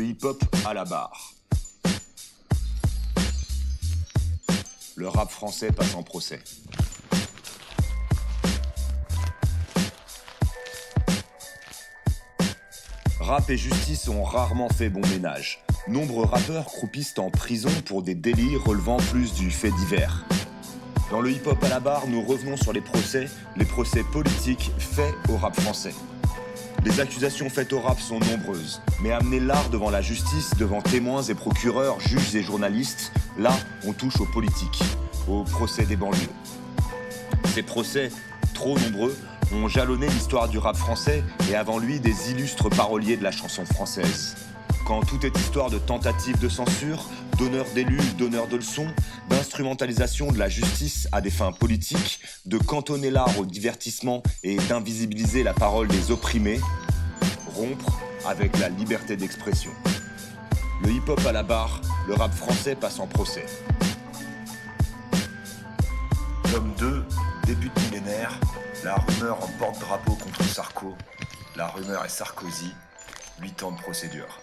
Le hip-hop à la barre. Le rap français passe en procès. Rap et justice ont rarement fait bon ménage. Nombreux rappeurs croupissent en prison pour des délits relevant plus du fait divers. Dans le hip-hop à la barre, nous revenons sur les procès, les procès politiques faits au rap français. Les accusations faites au rap sont nombreuses, mais amener l'art devant la justice, devant témoins et procureurs, juges et journalistes, là, on touche aux politiques, au procès des banlieues. Ces procès, trop nombreux, ont jalonné l'histoire du rap français et avant lui des illustres paroliers de la chanson française. Quand tout est histoire de tentative de censure, d'honneur d'élus, d'honneur de leçons, d'instrumentalisation de la justice à des fins politiques, de cantonner l'art au divertissement et d'invisibiliser la parole des opprimés, rompre avec la liberté d'expression. Le hip-hop à la barre, le rap français passe en procès. Tome 2, début de millénaire, la rumeur en porte-drapeau contre Sarko, la rumeur est Sarkozy, 8 ans de procédure.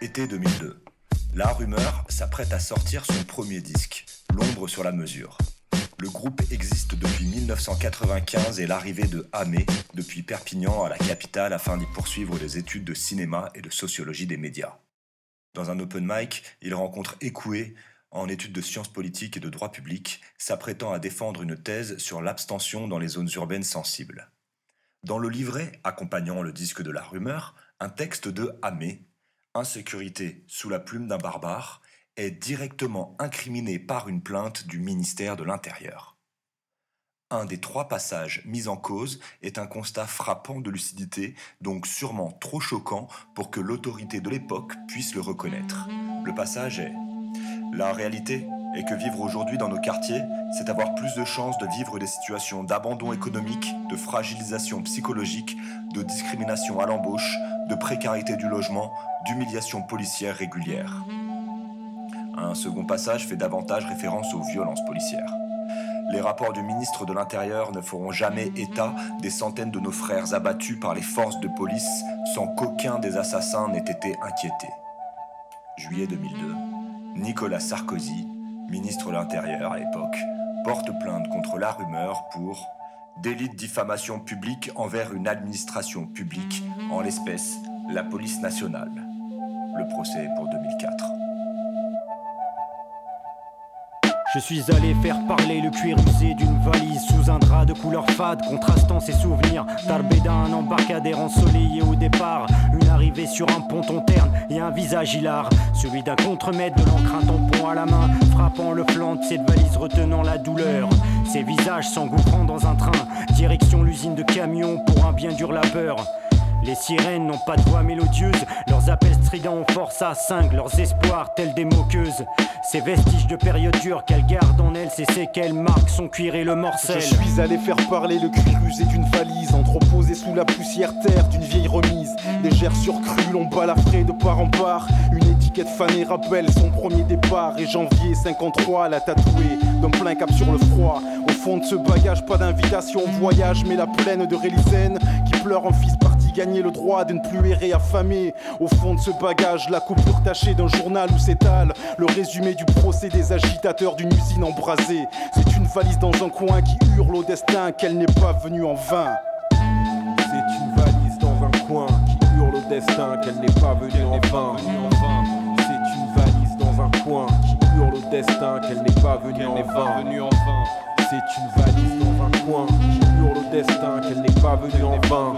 Été 2002. La Rumeur s'apprête à sortir son premier disque, L'ombre sur la mesure. Le groupe existe depuis 1995 et l'arrivée de Amé depuis Perpignan à la capitale afin d'y poursuivre des études de cinéma et de sociologie des médias. Dans un open mic, il rencontre Ekoué en études de sciences politiques et de droit public, s'apprêtant à défendre une thèse sur l'abstention dans les zones urbaines sensibles. Dans le livret accompagnant le disque de la rumeur, un texte de Amé insécurité sous la plume d'un barbare, est directement incriminé par une plainte du ministère de l'Intérieur. Un des trois passages mis en cause est un constat frappant de lucidité, donc sûrement trop choquant pour que l'autorité de l'époque puisse le reconnaître. Le passage est La réalité est que vivre aujourd'hui dans nos quartiers, c'est avoir plus de chances de vivre des situations d'abandon économique, de fragilisation psychologique, de discrimination à l'embauche, de précarité du logement, d'humiliation policière régulière. Un second passage fait davantage référence aux violences policières. Les rapports du ministre de l'Intérieur ne feront jamais état des centaines de nos frères abattus par les forces de police sans qu'aucun des assassins n'ait été inquiété. Juillet 2002, Nicolas Sarkozy, ministre de l'Intérieur à l'époque, porte plainte contre la rumeur pour délit de diffamation publique envers une administration publique, en l'espèce la police nationale. Le procès pour 2004. Je suis allé faire parler le cuir usé d'une valise sous un drap de couleur fade, contrastant ses souvenirs. Tarbéda, un embarcadère ensoleillé au départ. Une arrivée sur un ponton terne et un visage hilar. Celui d'un contremaître de l'encre, à la main, frappant le flanc de cette valise, retenant la douleur. Ses visages s'engouffrant dans un train, direction l'usine de camions pour un bien dur labeur. Les sirènes n'ont pas de voix mélodieuse, leurs appels stridents ont force à cinq, leurs espoirs tels des moqueuses. Ces vestiges de période dure qu'elle garde en elle, c'est qu'elle marque son cuir et le morcel. Je suis allé faire parler le cuir usé d'une valise, entreposée sous la poussière terre d'une vieille remise. Légère surcrue, l'on balafré de part en part. Une étiquette fanée rappelle son premier départ. Et janvier 53, la tatouée d'un plein cap sur le froid. Au fond de ce bagage, pas d'invitation au voyage, mais la plaine de Rélisène qui pleure en fils parti gagner le droit de ne plus errer affamé. Au fond de ce bagage, la coupure tachée d'un journal où s'étale le résumé du procès des agitateurs d'une usine embrasée. C'est une valise dans un coin qui hurle au destin qu'elle n'est pas venue en vain. C'est une valise dans un coin qui hurle au destin qu'elle n'est pas venue en vain. C'est une valise dans un coin qui hurle au destin qu'elle n'est pas venue en vain. C'est une valise dans un coin qui hurle au destin qu'elle n'est pas venue en vain.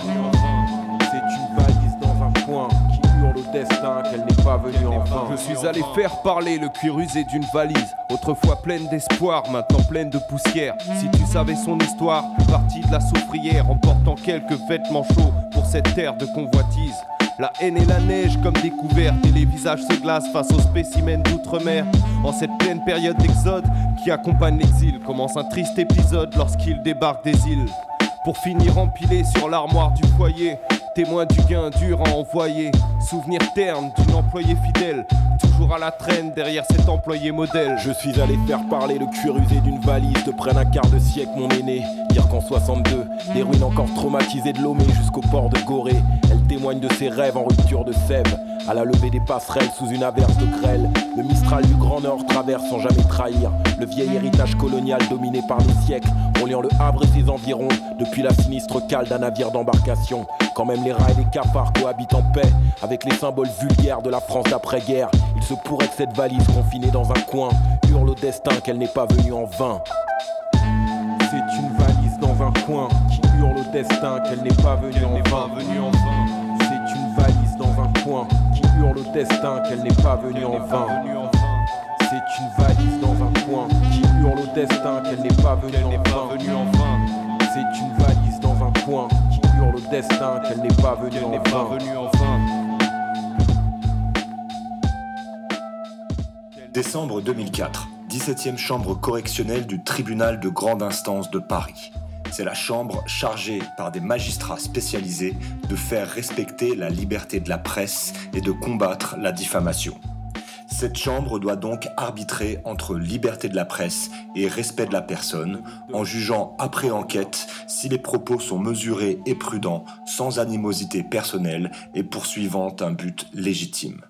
C'est une valise dans un coin qui hurle au destin qu'elle n'est pas venue en vain. Je suis allé faire parler le cuir usé d'une valise, autrefois pleine d'espoir, maintenant pleine de poussière. Si tu savais son histoire, partie de la soufrière, emportant quelques vêtements chauds pour cette terre de convoitise. La haine et la neige comme découverte et les visages se glacent face aux spécimens d'outre-mer. En cette pleine période d'exode qui accompagne l'exil, commence un triste épisode lorsqu'il débarque des îles. Pour finir empilé sur l'armoire du foyer, témoin du gain dur à envoyer. Souvenir terne d'une employée fidèle, toujours à la traîne derrière cet employé modèle. Je suis allé faire parler le cuir usé d'une valise de près d'un quart de siècle, mon aîné. Dire qu'en 62, des ruines encore traumatisées de Lomé jusqu'au port de Gorée. Elle témoigne de ses rêves en rupture de sève. À la levée des passerelles sous une averse de grêle, le Mistral du Grand Nord traverse sans jamais trahir le vieil héritage colonial dominé par les siècles, reliant le Havre et ses environs depuis la sinistre cale d'un navire d'embarcation. Quand même les rats et les cafards cohabitent en paix avec les symboles vulgaires de la France d'après-guerre, il se pourrait que cette valise confinée dans un coin hurle au destin qu'elle n'est pas venue en vain. C'est une valise dans un coin qui hurle au destin qu'elle n'est pas venue en vain. C'est une valise dans un coin qui hurle au destin qu'elle n'est pas venue en vain. C'est une valise dans un coin qui hurle au destin qu'elle n'est pas venue en vain. C'est une valise dans un coin au destin qu'elle n'est pas venue en vain. Décembre 2004, 17e chambre correctionnelle du tribunal de grande instance de Paris. C'est la chambre chargée par des magistrats spécialisés de faire respecter la liberté de la presse et de combattre la diffamation. Cette chambre doit donc arbitrer entre liberté de la presse et respect de la personne, en jugeant après enquête si les propos sont mesurés et prudents, sans animosité personnelle et poursuivant un but légitime.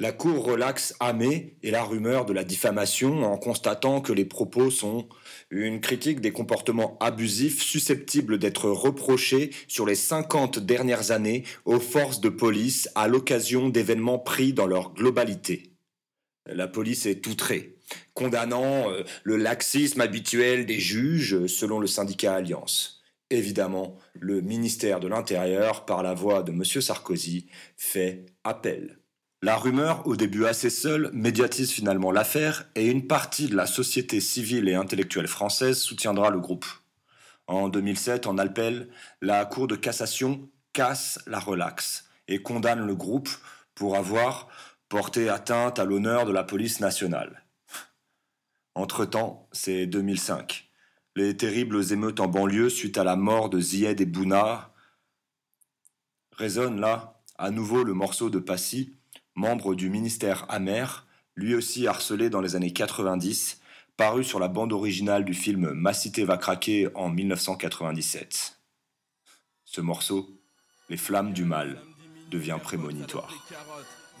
La Cour relaxe Amé et la rumeur de la diffamation en constatant que les propos sont une critique des comportements abusifs susceptibles d'être reprochés sur les 50 dernières années aux forces de police à l'occasion d'événements pris dans leur globalité. La police est outrée, condamnant euh, le laxisme habituel des juges selon le syndicat Alliance. Évidemment, le ministère de l'Intérieur, par la voix de M. Sarkozy, fait appel. La rumeur, au début assez seule, médiatise finalement l'affaire et une partie de la société civile et intellectuelle française soutiendra le groupe. En 2007, en Alpel, la Cour de cassation casse la relaxe et condamne le groupe pour avoir porté atteinte à l'honneur de la police nationale. Entre-temps, c'est 2005. Les terribles émeutes en banlieue suite à la mort de Zied et Bouna résonnent là, à nouveau le morceau de Passy, membre du ministère Amer, lui aussi harcelé dans les années 90, paru sur la bande originale du film Ma cité va craquer en 1997. Ce morceau, Les flammes du mal, devient prémonitoire.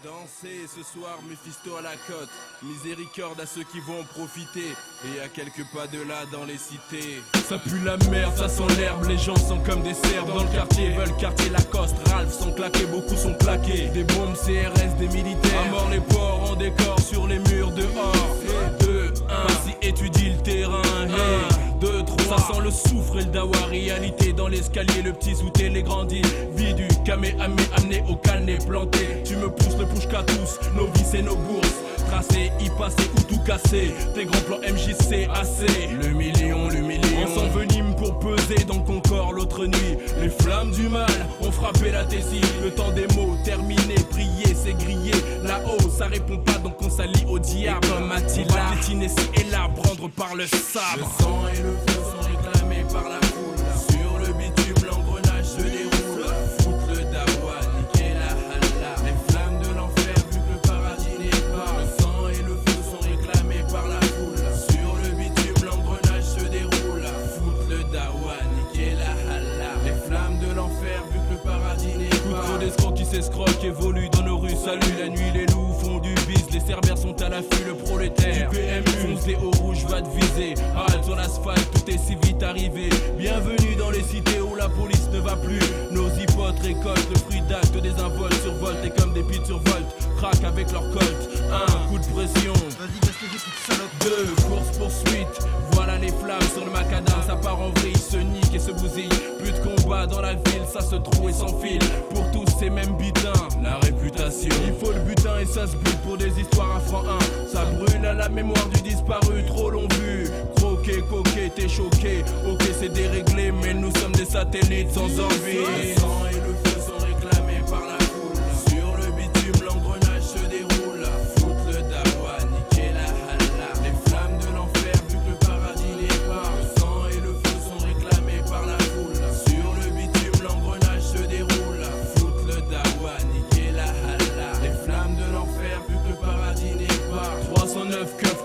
Dansez ce soir, Mephisto à la côte. Miséricorde à ceux qui vont profiter. Et à quelques pas de là dans les cités. Ça pue la merde, ça sent l'herbe. Les gens sont comme des cerfs dans le quartier. Veulent quartier Lacoste. Ralph sont claqués, beaucoup sont plaqués. Des bombes CRS, des militaires. À mort les porcs en décor sur les murs dehors. 2, 1, si étudie le terrain. Hey. 2, 3, ça sent le soufre et le dawa. Réalité dans l'escalier, le petit zouté, les grandis. Vie du camé, amé, amené au calné, planté. Tu me pousses le push qu'à tous, nos vies et nos bourses. Tracé, y passer ou tout casser. Tes grands plans MJC, assez. Le million, le million. On s'envenime pour peser dans ton corps l'autre nuit. Les flammes du mal ont frappé la tessie. Le temps des mots terminé, prier, c'est grillé. Là-haut, ça répond pas, donc on s'allie au diable. Et comme Attila, piétiner ci et là, par le sabre. Le sang et le feu sont réclamés par la foule. Sur le bitume, l'engrenage se déroule. Foutre le dawa, niquer la halla. Les flammes de l'enfer, vu que le paradis n'est pas. Le sang et le feu sont réclamés par la foule. Sur le bitume, l'engrenage se déroule. Foutre le dawa, niquer la halla. Les flammes de l'enfer, vu que le paradis n'est pas. Trop d'escrocs qui s'escroquent évoluent rues. Salut la nuit, les loups font du bis. Les cerbères sont à l'affût, le prolétaire. Du PMU, fonce des hauts rouges, va te viser. Halte sur l'asphalte, tout est si vite arrivé. Bienvenue dans les cités où la police ne va plus. Nos hypotes récoltent le fruit d'actes des involtes survoltent et comme des pites survoltent. Craquent avec leur colt. Un coup de pression. Vas-y, qu'est-ce que j'ai toute salope Deux, course poursuite. Voilà les flammes sur le macadam, ça part en vrille, se nique et se bousille. Plus de combat dans la ville, ça se trouve et s'enfile. Pour tous ces mêmes butins, la réputation. Il faut le butin et ça se bute pour des histoires à franc 1. Ça brûle à la mémoire du disparu, trop long vu. Croqué, coqué, t'es choqué. Ok, c'est déréglé, mais nous sommes des satellites sans envie.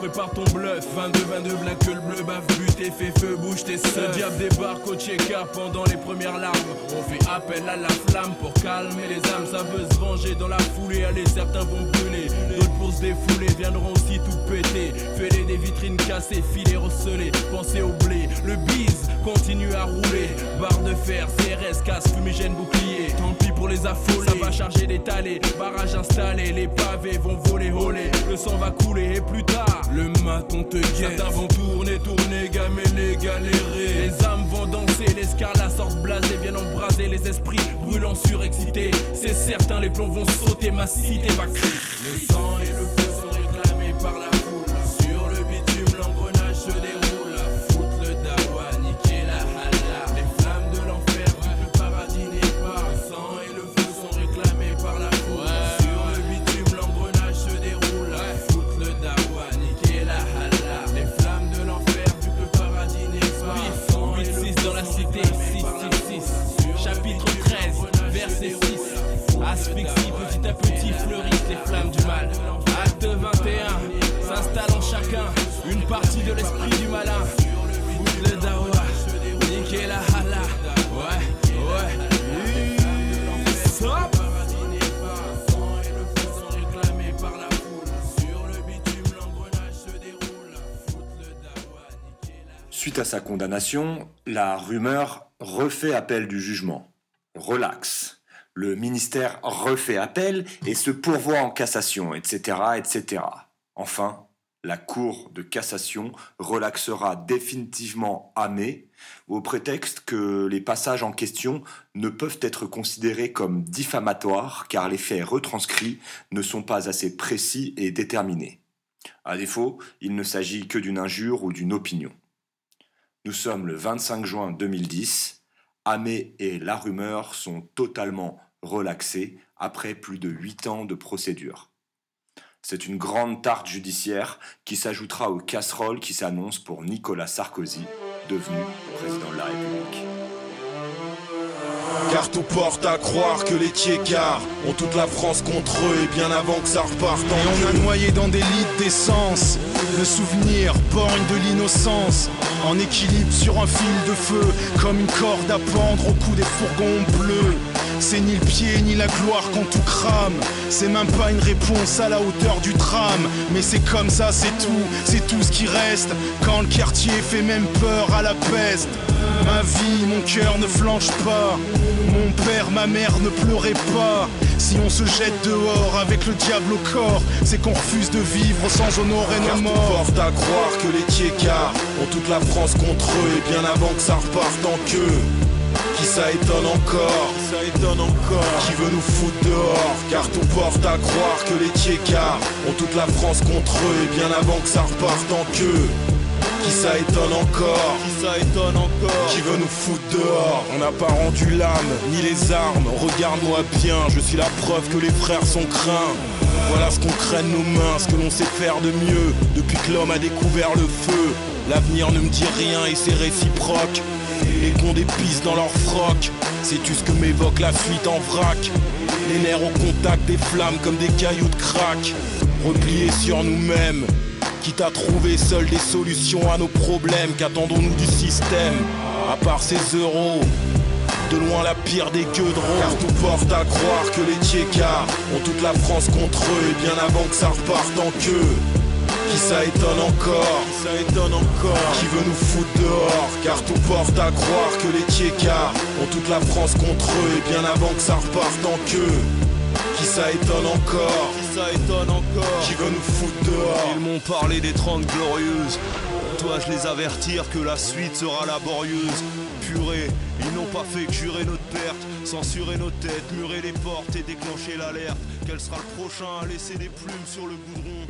Par ton bluff. 22, 22, black que le bleu bave, but et fait feu, bouge tes seufs. Le diable débarque au checker pendant les premières larmes. On fait appel à la flamme pour calmer les âmes. Ça veut se venger dans la foulée. Allez, certains vont brûler, d'autres pour se défouler viendront aussi tout péter. Fêler des vitrines cassées, filets recelés. Pensez au blé, le bise continue à rouler. Barre de fer, CRS, casque, fumigène, bouclier. Tant pis pour les affolés. Ça va charger des talés, barrage installé. Les pavés vont voler, voler. Le sang va couler et plus le maton te guette. Certains vont tourner, tourner, gamer, galérer. Les âmes vont danser, les la sorte blasée viennent embraser les esprits brûlants surexcités. C'est certain, les plombs vont sauter, ma cité va. Le sang et le Suite à sa condamnation, la rumeur refait appel du jugement. Relax. Le ministère refait appel et se pourvoit en cassation, etc., etc. Enfin, la Cour de cassation relaxera définitivement Amé au prétexte que les passages en question ne peuvent être considérés comme diffamatoires car les faits retranscrits ne sont pas assez précis et déterminés. À défaut, il ne s'agit que d'une injure ou d'une opinion. Nous sommes le 25 juin 2010. Amé et La Rumeur sont totalement relaxés après plus de 8 ans de procédure. C'est une grande tarte judiciaire qui s'ajoutera aux casseroles qui s'annoncent pour Nicolas Sarkozy, devenu président de la République. Car tout porte à croire que les Tchécars ont toute la France contre eux et bien avant que ça reparte en Et on a noyé dans des litres d'essence Le souvenir borgne de l'innocence En équilibre sur un fil de feu Comme une corde à pendre au cou des fourgons bleus c'est ni le pied ni la gloire quand tout crame. C'est même pas une réponse à la hauteur du tram. Mais c'est comme ça, c'est tout, c'est tout ce qui reste. Quand le quartier fait même peur à la peste. Ma vie, mon cœur ne flanche pas. Mon père, ma mère ne pleurez pas. Si on se jette dehors avec le diable au corps, c'est qu'on refuse de vivre sans honorer nos morts. porte à croire que les Tchécars ont toute la France contre eux et bien avant que ça reparte en queue. Qui ça étonne encore Ça étonne encore Qui veut nous foutre dehors Car tout porte à croire que les Tchécars ont toute la France contre eux et bien avant que ça reparte en queue qui ça étonne encore Qui ça étonne encore Qui veut nous foutre dehors On n'a pas rendu l'âme, ni les armes. Regarde-moi bien, je suis la preuve que les frères sont craints. Voilà ce qu'on craint de nos mains, ce que l'on sait faire de mieux. Depuis que l'homme a découvert le feu L'avenir ne me dit rien et c'est réciproque. Les cons des pistes dans leur froc Sais-tu ce que m'évoque la fuite en vrac? Les nerfs au contact des flammes comme des cailloux de crack Repliés sur nous-mêmes Quitte à trouver seuls des solutions à nos problèmes. Qu'attendons-nous du système À part ces euros? De loin la pire des queues de Car tout porte à croire que les Tchécars ont toute la France contre eux. Et bien avant que ça reparte en queue qui ça étonne encore? Qui ça étonne encore? Qui veut nous foutre dehors? Car tout porte à croire que les Tchécars ont toute la France contre eux. Et bien avant que ça reparte en queue qui ça étonne encore Qui ça étonne encore Qui veut nous foutre dehors Ils m'ont parlé des 30 glorieuses. Dois-je les avertir que la suite sera laborieuse. Purée, ils n'ont pas fait que jurer notre perte Censurer nos têtes, murer les portes et déclencher l'alerte. Quel sera le prochain à laisser des plumes sur le goudron?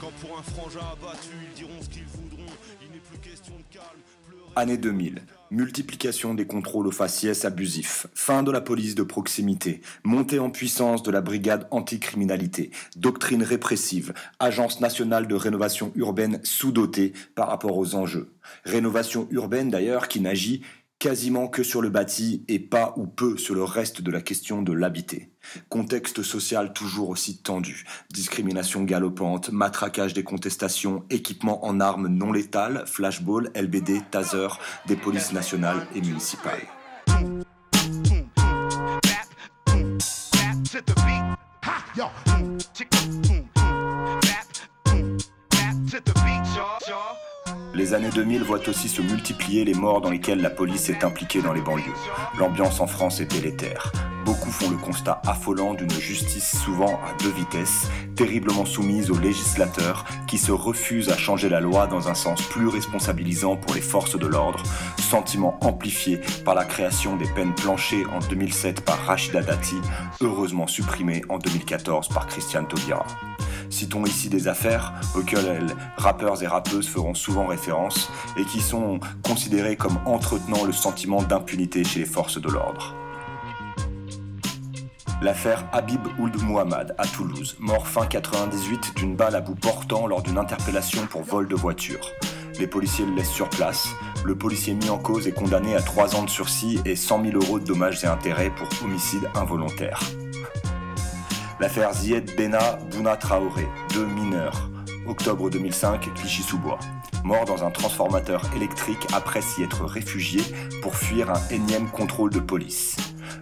Quand pour un frangin abattu, ils diront ce qu'ils voudront, il n'est plus question de calme. Année 2000. Multiplication des contrôles aux faciès abusifs. Fin de la police de proximité. Montée en puissance de la brigade anticriminalité. Doctrine répressive. Agence nationale de rénovation urbaine sous-dotée par rapport aux enjeux. Rénovation urbaine d'ailleurs qui n'agit quasiment que sur le bâti et pas ou peu sur le reste de la question de l'habité. Contexte social toujours aussi tendu, discrimination galopante, matraquage des contestations, équipement en armes non létales, flashball, LBD, taser, des polices nationales et municipales. Les années 2000 voient aussi se multiplier les morts dans lesquelles la police est impliquée dans les banlieues. L'ambiance en France est délétère. Beaucoup font le constat affolant d'une justice souvent à deux vitesses, terriblement soumise aux législateurs qui se refusent à changer la loi dans un sens plus responsabilisant pour les forces de l'ordre, sentiment amplifié par la création des peines planchées en 2007 par Rachida Dati, heureusement supprimée en 2014 par Christiane Taubira. Citons ici des affaires auxquelles rappeurs et rappeuses feront souvent référence et qui sont considérées comme entretenant le sentiment d'impunité chez les forces de l'ordre. L'affaire Habib Ould Muhammad à Toulouse, mort fin 98 d'une balle à bout portant lors d'une interpellation pour vol de voiture. Les policiers le laissent sur place. Le policier mis en cause est condamné à 3 ans de sursis et 100 000 euros de dommages et intérêts pour homicide involontaire. L'affaire Zied Bena Bouna Traoré, deux mineurs. Octobre 2005, Clichy-sous-Bois. Mort dans un transformateur électrique après s'y être réfugié pour fuir un énième contrôle de police.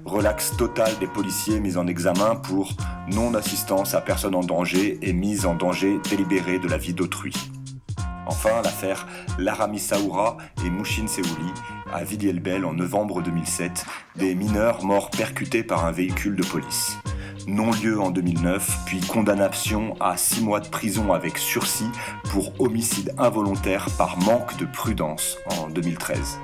Relax total des policiers mis en examen pour non-assistance à personne en danger et mise en danger délibérée de la vie d'autrui. Enfin, l'affaire Larami Saoura et Mouchine Seouli à Villiers-le-Bel en novembre 2007, des mineurs morts percutés par un véhicule de police non-lieu en 2009, puis condamnation à 6 mois de prison avec sursis pour homicide involontaire par manque de prudence en 2013.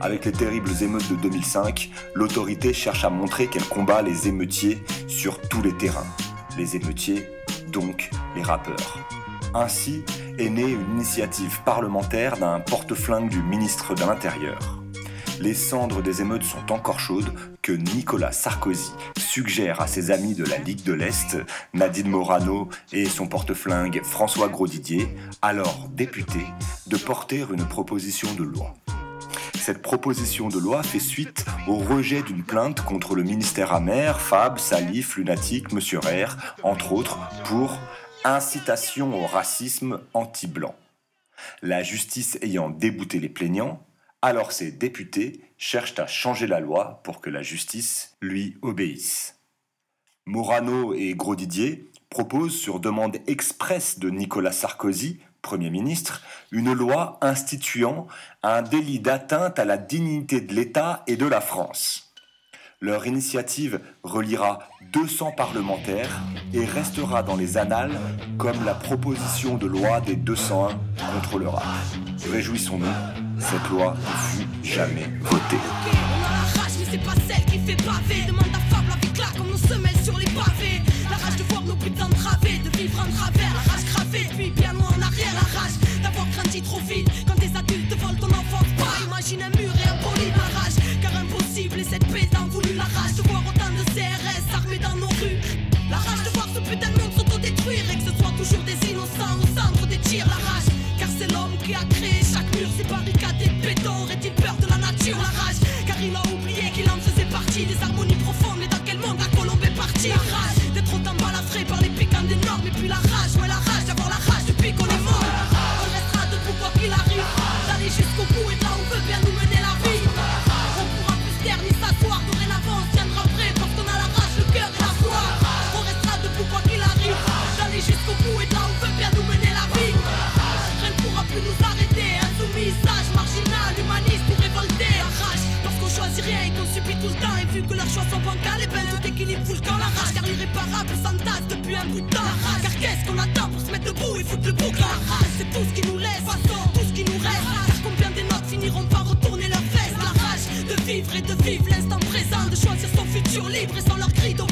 Avec les terribles émeutes de 2005, l'autorité cherche à montrer qu'elle combat les émeutiers sur tous les terrains. Les émeutiers, donc les rappeurs. Ainsi est née une initiative parlementaire d'un porte-flingue du ministre de l'Intérieur les cendres des émeutes sont encore chaudes que Nicolas Sarkozy suggère à ses amis de la Ligue de l'Est, Nadine Morano et son porte-flingue François Grosdidier, alors député, de porter une proposition de loi. Cette proposition de loi fait suite au rejet d'une plainte contre le ministère amer, Fab, Salif, Lunatique, Monsieur Rare, entre autres, pour incitation au racisme anti-blanc. La justice ayant débouté les plaignants, alors ces députés cherchent à changer la loi pour que la justice lui obéisse. Morano et Grosdidier proposent, sur demande expresse de Nicolas Sarkozy, Premier ministre, une loi instituant un délit d'atteinte à la dignité de l'État et de la France. Leur initiative reliera 200 parlementaires et restera dans les annales comme la proposition de loi des 201 contre le Réjouissons-nous cette loi ne fut jamais votée. On a la rage, mais c'est pas celle qui fait pavé. Demande à Fable avec là comme nos semelles sur les pavés. La rage de voir nos putains travées, de vivre en travers. La rage gravée, puis bien loin en arrière. La rage d'avoir grandi trop vite. Quand des adultes volent ton enfant, pas imagine un mur et un poli. Car impossible, et cette paix t'en voulu la rage de voir autant de CRS armés dans nos rues. La rage de voir ce putain de monde s'autodétruire et que ce soit toujours des innocents au centre des tirs. La rage, cri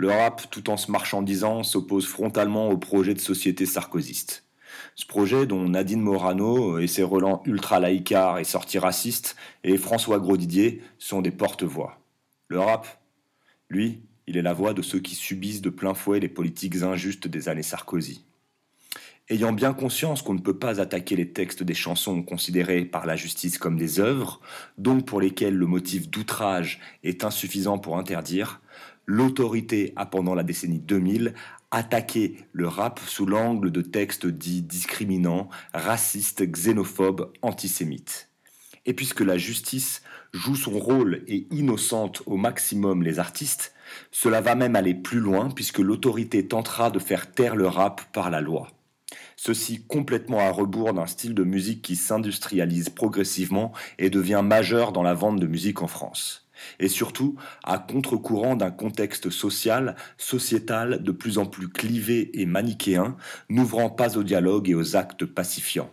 Le rap, tout en se marchandisant, s'oppose frontalement au projet de société sarkozyste. Ce projet, dont Nadine Morano et ses relents ultra-laïcards et sortis racistes, et François Grosdidier sont des porte-voix. Le rap, lui, il est la voix de ceux qui subissent de plein fouet les politiques injustes des années Sarkozy. Ayant bien conscience qu'on ne peut pas attaquer les textes des chansons considérées par la justice comme des œuvres, donc pour lesquelles le motif d'outrage est insuffisant pour interdire, l'autorité a pendant la décennie 2000 attaqué le rap sous l'angle de textes dits discriminants, racistes, xénophobes, antisémites. Et puisque la justice joue son rôle et innocente au maximum les artistes, cela va même aller plus loin puisque l'autorité tentera de faire taire le rap par la loi. Ceci complètement à rebours d'un style de musique qui s'industrialise progressivement et devient majeur dans la vente de musique en France. Et surtout à contre-courant d'un contexte social, sociétal de plus en plus clivé et manichéen, n'ouvrant pas au dialogue et aux actes pacifiants.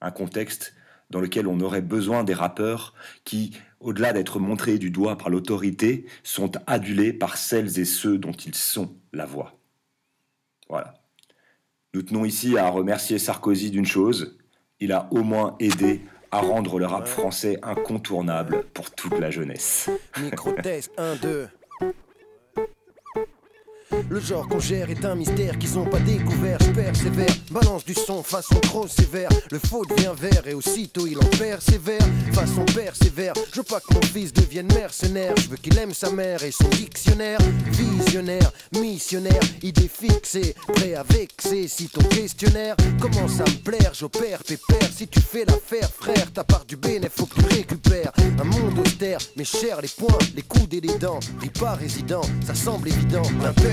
Un contexte dans lequel on aurait besoin des rappeurs qui, au-delà d'être montrés du doigt par l'autorité, sont adulés par celles et ceux dont ils sont la voix. Voilà. Nous tenons ici à remercier Sarkozy d'une chose, il a au moins aidé à rendre le rap français incontournable pour toute la jeunesse. Micro-test 1, 2. Le genre qu'on gère est un mystère qu'ils ont pas découvert. Je persévère, balance du son façon trop sévère. Le faux devient vert et aussitôt il en persévère. Façon persévère, je veux pas que mon fils devienne mercenaire. Je veux qu'il aime sa mère et son dictionnaire. Visionnaire, missionnaire, idée fixée, prêt à vexer. Si ton questionnaire commence à me plaire, j'opère pépère. Si tu fais l'affaire, frère, ta part du bénéfice, faut que tu récupères. Un monde austère, mais cher les poings, les coudes et les dents. Ris pas résident, ça semble évident.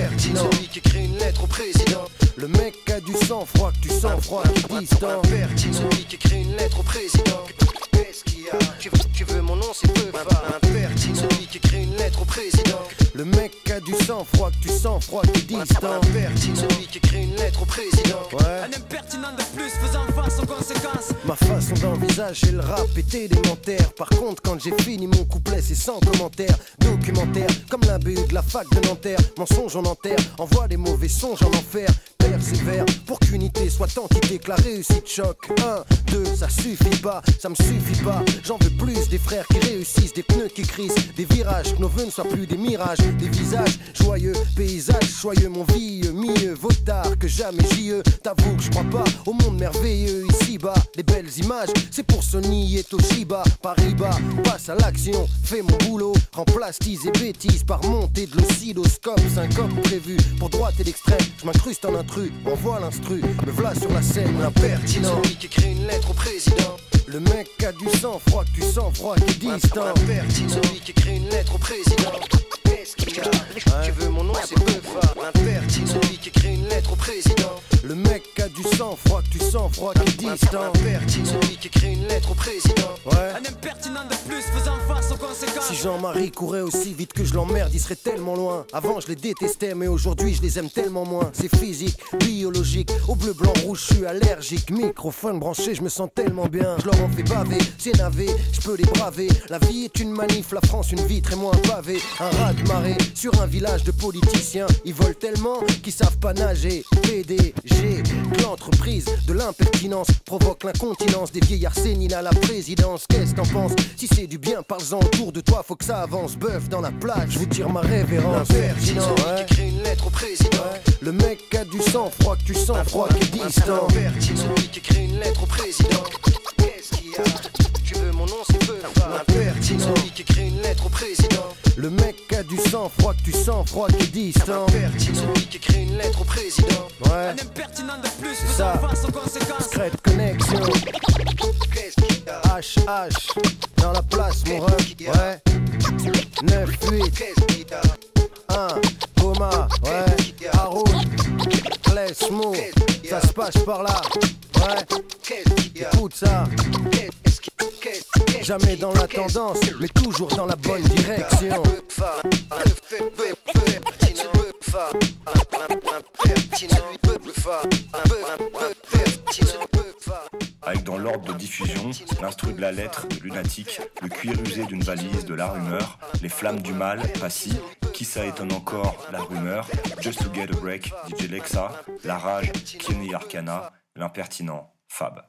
L'impertinent. Celui qui écrit une lettre au président. Le mec a du sang froid, que tu sens froid, qui distant. Celui qui écrit une lettre au président. Qu'est-ce qu'il y a tu veux, tu veux mon nom, c'est peu Impertinent. Celui qui écrit une lettre au président. Le mec a du sang froid, que tu sens froid, qui est distant. Celui qui écrit une lettre au président. Ouais. Un impertinent de plus faisant face aux conséquences. Ma façon d'envisager le rap est élémentaire. Par contre, quand j'ai fini mon couplet, c'est sans commentaire. Documentaire, comme la BU de la fac de Nanterre. Mensonge en enterre, envoie des mauvais songes en enfer. Persévère pour qu'unité soit entité, que la réussite choque. Un, ça suffit pas, ça me suffit pas. J'en veux plus des frères qui réussissent, des pneus qui crissent, des virages, que nos vœux ne soient plus des mirages, des visages joyeux, paysages joyeux, mon vieux, mieux vaut tard que jamais j'y T'avoue que je crois pas au monde merveilleux ici-bas. Les belles images, c'est pour Sony et Toshiba. Paris-Bas, passe à l'action, fais mon boulot. Remplace tease et bêtises par montée de l'oscilloscope. Syncope prévu pour droite et l'extrême. Je m'incruste en intrus, envoie l'instru. Me voilà sur la scène, l'impertinent. Au président. Le mec a du sang froid, tu sens froid, qui est distant. Celui qui écrit une lettre au président. Qu'est-ce qu'il y a Tu veux mon nom, c'est Beufa. L'impertinent, celui qui écrit une lettre au président. Le mec a du sang froid, que tu sens froid, qui est distant. L'impertinent, celui qui écrit une lettre au président. Ouais. Un impertinent de plus faisant face aux conséquences. Si Jean-Marie courait aussi vite que je l'emmerde, il serait tellement loin. Avant, je les détestais, mais aujourd'hui, je les aime tellement moins. C'est physique, biologique. Au bleu, blanc, rouge, je suis allergique. Microphone branché, je me sens tellement bien. Je leur en fais baver, c'est navé, je peux les braver. La vie est une manif, la France une vitre et moi un pavé. Un rat de sur un village de politiciens. Ils volent tellement qu'ils savent pas nager. PDG, l'entreprise de l'impertinence provoque l'incontinence des vieillards séniles à la présidence. Qu'est-ce que t'en penses? Si c'est du bien, parle-en autour de toi, faut que ça avance. Bœuf dans la plaque, je vous tire ma révérence. L'impertinent, ouais. qui écrit une lettre au président. Le mec a du sang froid, que tu sens froid, qui est distant. Celui qui écrit une lettre au président. Qu'est-ce qu'il y a? Tu veux mon nom, c'est peu L'impertinent, qui écrit une lettre au président. Le mec a du sang froid, que tu sens froid, qui est distant. Celui qui écrit une lettre au président. Ouais. Un impertinent de plus C'est ça. face aux conséquences. Secret connexion. HH dans la place, mon ref. Ouais. 9, 8. 1. Coma. Ouais. Haroun. Klesmo. Ça se passe par là. Ouais. Écoute ça. Jamais dans la tendance, mais toujours dans la bonne direction. Avec dans l'ordre de diffusion, l'instru de la lettre de Lunatique, le cuir usé d'une valise de la rumeur, les flammes du mal, Passy, qui ça étonne encore, la rumeur, Just to get a break, DJ Lexa, la rage, Kioni Arcana, l'impertinent, Fab.